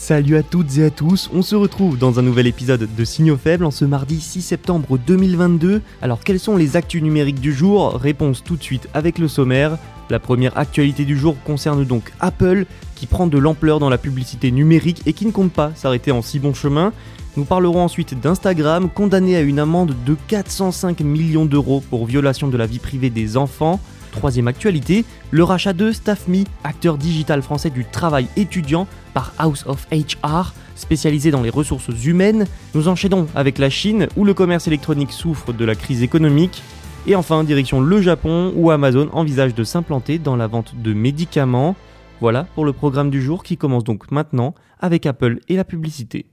Salut à toutes et à tous, on se retrouve dans un nouvel épisode de Signaux faibles en ce mardi 6 septembre 2022. Alors quelles sont les actus numériques du jour? Réponse tout de suite avec le sommaire. La première actualité du jour concerne donc Apple qui prend de l'ampleur dans la publicité numérique et qui ne compte pas s'arrêter en si bon chemin. Nous parlerons ensuite d'Instagram condamné à une amende de 405 millions d'euros pour violation de la vie privée des enfants. Troisième actualité, le rachat de StaffMe, acteur digital français du travail étudiant par House of HR, spécialisé dans les ressources humaines. Nous enchaînons avec la Chine, où le commerce électronique souffre de la crise économique. Et enfin, direction le Japon, où Amazon envisage de s'implanter dans la vente de médicaments. Voilà pour le programme du jour qui commence donc maintenant avec Apple et la publicité.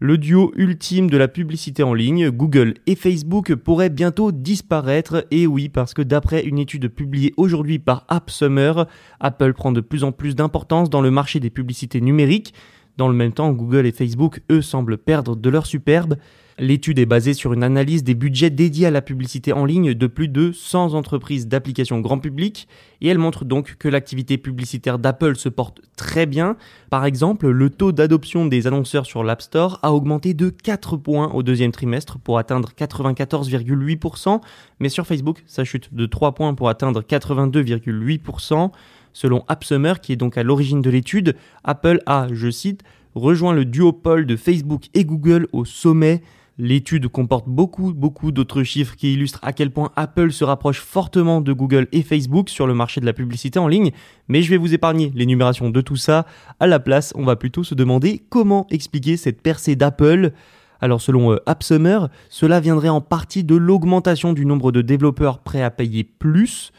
Le duo ultime de la publicité en ligne, Google et Facebook, pourrait bientôt disparaître. Et oui, parce que d'après une étude publiée aujourd'hui par AppSummer, Apple prend de plus en plus d'importance dans le marché des publicités numériques. Dans le même temps, Google et Facebook, eux, semblent perdre de leur superbe. L'étude est basée sur une analyse des budgets dédiés à la publicité en ligne de plus de 100 entreprises d'applications grand public et elle montre donc que l'activité publicitaire d'Apple se porte très bien. Par exemple, le taux d'adoption des annonceurs sur l'App Store a augmenté de 4 points au deuxième trimestre pour atteindre 94,8%, mais sur Facebook, ça chute de 3 points pour atteindre 82,8%. Selon AppSummer, qui est donc à l'origine de l'étude, Apple a, je cite, rejoint le duopole de Facebook et Google au sommet. L'étude comporte beaucoup, beaucoup d'autres chiffres qui illustrent à quel point Apple se rapproche fortement de Google et Facebook sur le marché de la publicité en ligne, mais je vais vous épargner l'énumération de tout ça. À la place, on va plutôt se demander comment expliquer cette percée d'Apple. Alors selon euh, AppSummer, cela viendrait en partie de l'augmentation du nombre de développeurs prêts à payer plus.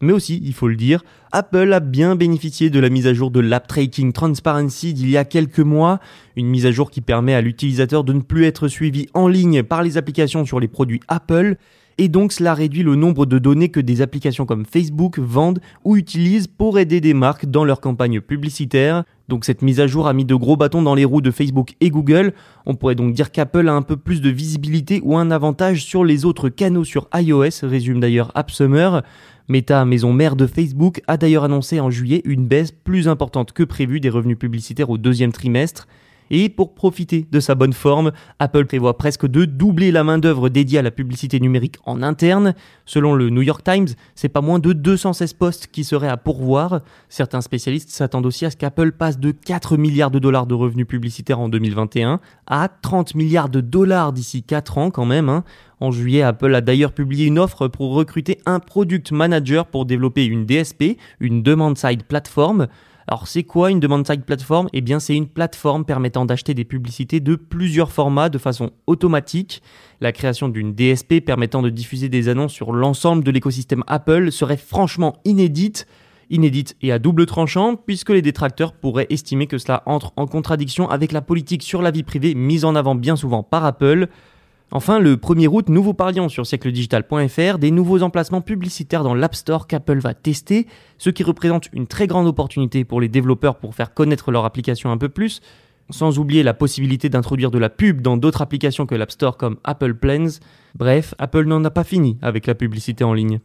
Mais aussi, il faut le dire, Apple a bien bénéficié de la mise à jour de l'App Tracking Transparency d'il y a quelques mois, une mise à jour qui permet à l'utilisateur de ne plus être suivi en ligne par les applications sur les produits Apple, et donc cela réduit le nombre de données que des applications comme Facebook vendent ou utilisent pour aider des marques dans leur campagne publicitaire. Donc cette mise à jour a mis de gros bâtons dans les roues de Facebook et Google. On pourrait donc dire qu'Apple a un peu plus de visibilité ou un avantage sur les autres canaux sur iOS, résume d'ailleurs AppSummer. Meta, maison mère de Facebook, a d'ailleurs annoncé en juillet une baisse plus importante que prévue des revenus publicitaires au deuxième trimestre. Et pour profiter de sa bonne forme, Apple prévoit presque de doubler la main-d'œuvre dédiée à la publicité numérique en interne. Selon le New York Times, c'est pas moins de 216 postes qui seraient à pourvoir. Certains spécialistes s'attendent aussi à ce qu'Apple passe de 4 milliards de dollars de revenus publicitaires en 2021 à 30 milliards de dollars d'ici 4 ans quand même. Hein. En juillet, Apple a d'ailleurs publié une offre pour recruter un product manager pour développer une DSP, une demand-side platform. Alors c'est quoi une demand-side platform? Eh bien c'est une plateforme permettant d'acheter des publicités de plusieurs formats de façon automatique. La création d'une DSP permettant de diffuser des annonces sur l'ensemble de l'écosystème Apple serait franchement inédite. Inédite et à double tranchant, puisque les détracteurs pourraient estimer que cela entre en contradiction avec la politique sur la vie privée mise en avant bien souvent par Apple. Enfin, le 1er août, nous vous parlions sur siècledigital.fr des nouveaux emplacements publicitaires dans l'App Store qu'Apple va tester, ce qui représente une très grande opportunité pour les développeurs pour faire connaître leur application un peu plus, sans oublier la possibilité d'introduire de la pub dans d'autres applications que l'App Store comme Apple Plans. Bref, Apple n'en a pas fini avec la publicité en ligne.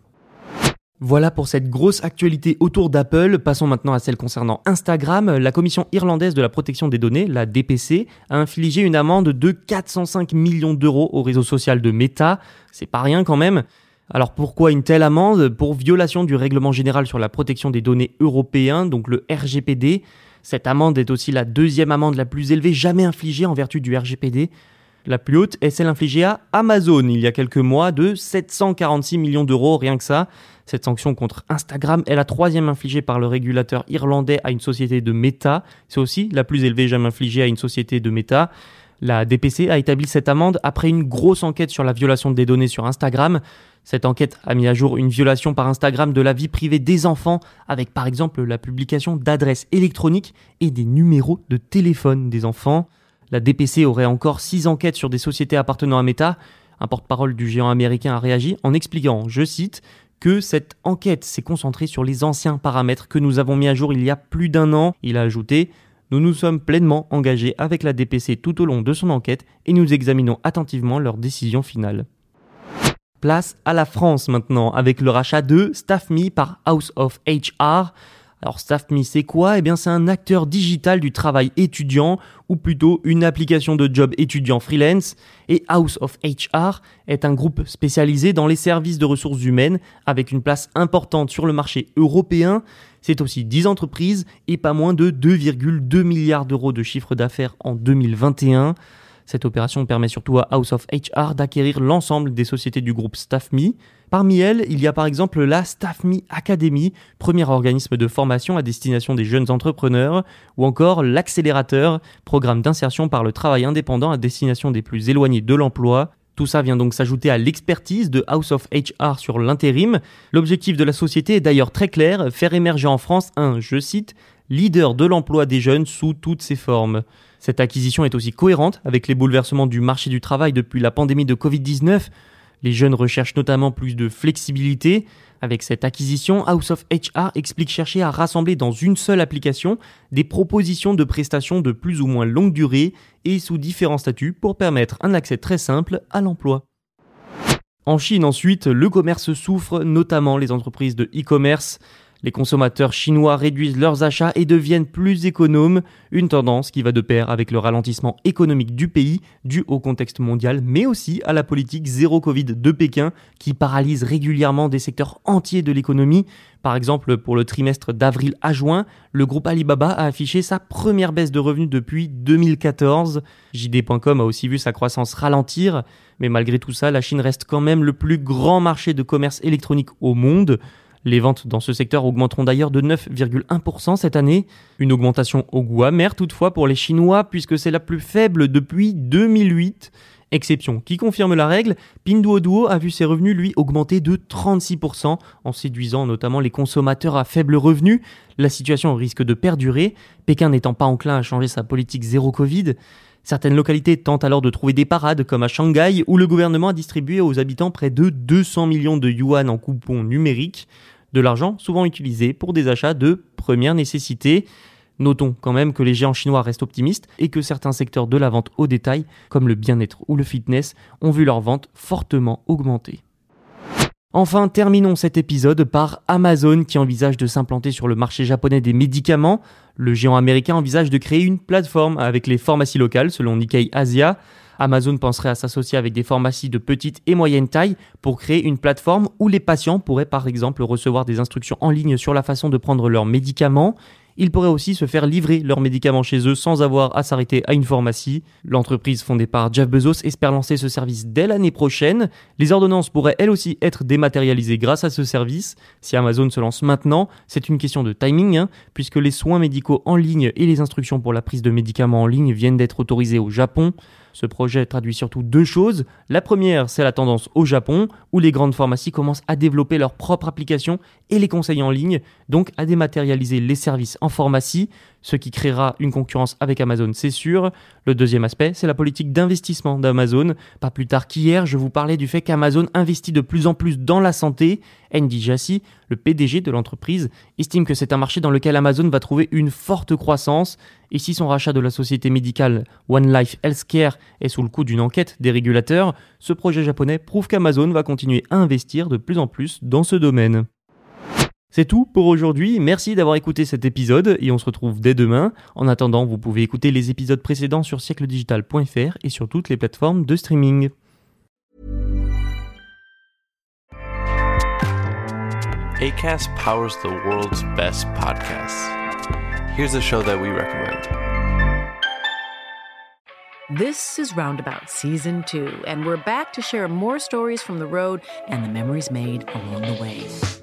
Voilà pour cette grosse actualité autour d'Apple. Passons maintenant à celle concernant Instagram. La Commission irlandaise de la protection des données, la DPC, a infligé une amende de 405 millions d'euros au réseau social de Meta. C'est pas rien quand même. Alors pourquoi une telle amende? Pour violation du règlement général sur la protection des données européens, donc le RGPD. Cette amende est aussi la deuxième amende la plus élevée jamais infligée en vertu du RGPD. La plus haute est celle infligée à Amazon il y a quelques mois de 746 millions d'euros, rien que ça. Cette sanction contre Instagram est la troisième infligée par le régulateur irlandais à une société de Meta. C'est aussi la plus élevée jamais infligée à une société de Meta. La DPC a établi cette amende après une grosse enquête sur la violation des données sur Instagram. Cette enquête a mis à jour une violation par Instagram de la vie privée des enfants, avec par exemple la publication d'adresses électroniques et des numéros de téléphone des enfants. La DPC aurait encore six enquêtes sur des sociétés appartenant à Meta. Un porte-parole du géant américain a réagi en expliquant, je cite, que cette enquête s'est concentrée sur les anciens paramètres que nous avons mis à jour il y a plus d'un an. Il a ajouté Nous nous sommes pleinement engagés avec la DPC tout au long de son enquête et nous examinons attentivement leur décision finale. Place à la France maintenant avec le rachat de StaffMe par House of HR. Alors StaffMe, c'est quoi? Eh bien, c'est un acteur digital du travail étudiant, ou plutôt une application de job étudiant freelance. Et House of HR est un groupe spécialisé dans les services de ressources humaines, avec une place importante sur le marché européen. C'est aussi 10 entreprises et pas moins de 2,2 milliards d'euros de chiffre d'affaires en 2021. Cette opération permet surtout à House of HR d'acquérir l'ensemble des sociétés du groupe StaffMe. Parmi elles, il y a par exemple la StaffMe Academy, premier organisme de formation à destination des jeunes entrepreneurs, ou encore l'Accélérateur, programme d'insertion par le travail indépendant à destination des plus éloignés de l'emploi. Tout ça vient donc s'ajouter à l'expertise de House of HR sur l'intérim. L'objectif de la société est d'ailleurs très clair, faire émerger en France un, je cite, leader de l'emploi des jeunes sous toutes ses formes. Cette acquisition est aussi cohérente avec les bouleversements du marché du travail depuis la pandémie de Covid-19. Les jeunes recherchent notamment plus de flexibilité. Avec cette acquisition, House of HR explique chercher à rassembler dans une seule application des propositions de prestations de plus ou moins longue durée et sous différents statuts pour permettre un accès très simple à l'emploi. En Chine ensuite, le commerce souffre, notamment les entreprises de e-commerce. Les consommateurs chinois réduisent leurs achats et deviennent plus économes, une tendance qui va de pair avec le ralentissement économique du pays dû au contexte mondial, mais aussi à la politique zéro Covid de Pékin qui paralyse régulièrement des secteurs entiers de l'économie. Par exemple, pour le trimestre d'avril à juin, le groupe Alibaba a affiché sa première baisse de revenus depuis 2014. JD.com a aussi vu sa croissance ralentir, mais malgré tout ça, la Chine reste quand même le plus grand marché de commerce électronique au monde. Les ventes dans ce secteur augmenteront d'ailleurs de 9,1% cette année, une augmentation au goût amer toutefois pour les Chinois puisque c'est la plus faible depuis 2008. Exception qui confirme la règle, Pinduoduo a vu ses revenus lui augmenter de 36% en séduisant notamment les consommateurs à faible revenu. La situation risque de perdurer, Pékin n'étant pas enclin à changer sa politique zéro Covid. Certaines localités tentent alors de trouver des parades, comme à Shanghai, où le gouvernement a distribué aux habitants près de 200 millions de yuan en coupons numériques de l'argent souvent utilisé pour des achats de première nécessité. Notons quand même que les géants chinois restent optimistes et que certains secteurs de la vente au détail, comme le bien-être ou le fitness, ont vu leur vente fortement augmenter. Enfin, terminons cet épisode par Amazon qui envisage de s'implanter sur le marché japonais des médicaments. Le géant américain envisage de créer une plateforme avec les pharmacies locales selon Nikkei Asia. Amazon penserait à s'associer avec des pharmacies de petite et moyenne taille pour créer une plateforme où les patients pourraient par exemple recevoir des instructions en ligne sur la façon de prendre leurs médicaments. Ils pourraient aussi se faire livrer leurs médicaments chez eux sans avoir à s'arrêter à une pharmacie. L'entreprise fondée par Jeff Bezos espère lancer ce service dès l'année prochaine. Les ordonnances pourraient elles aussi être dématérialisées grâce à ce service. Si Amazon se lance maintenant, c'est une question de timing, hein, puisque les soins médicaux en ligne et les instructions pour la prise de médicaments en ligne viennent d'être autorisés au Japon. Ce projet traduit surtout deux choses. La première, c'est la tendance au Japon, où les grandes pharmacies commencent à développer leurs propres applications et les conseils en ligne, donc à dématérialiser les services en pharmacie, ce qui créera une concurrence avec Amazon, c'est sûr. Le deuxième aspect, c'est la politique d'investissement d'Amazon. Pas plus tard qu'hier, je vous parlais du fait qu'Amazon investit de plus en plus dans la santé. Andy Jassy, le PDG de l'entreprise, estime que c'est un marché dans lequel Amazon va trouver une forte croissance. Et si son rachat de la société médicale One Life Healthcare est sous le coup d'une enquête des régulateurs, ce projet japonais prouve qu'Amazon va continuer à investir de plus en plus dans ce domaine. C'est tout pour aujourd'hui, merci d'avoir écouté cet épisode et on se retrouve dès demain. En attendant, vous pouvez écouter les épisodes précédents sur siècledigital.fr et sur toutes les plateformes de streaming. ACAST powers the world's best podcasts. Here's a show that we recommend. This is Roundabout Season 2, and we're back to share more stories from the road and the memories made along the way.